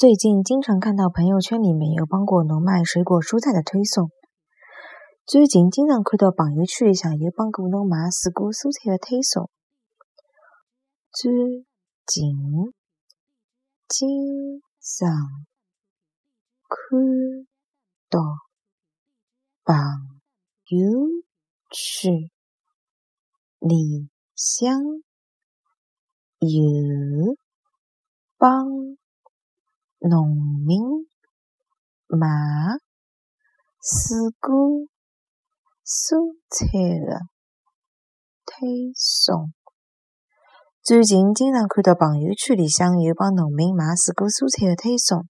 最近经常看到朋友圈里面有帮果农卖水果蔬菜的推送。最近经常看到朋友圈里向有帮果农卖水果蔬菜的推送。最近经常看到朋友圈里向有帮农民卖水果蔬菜的推送。最近经常看到朋友圈里向有帮农民卖水果蔬菜的推送。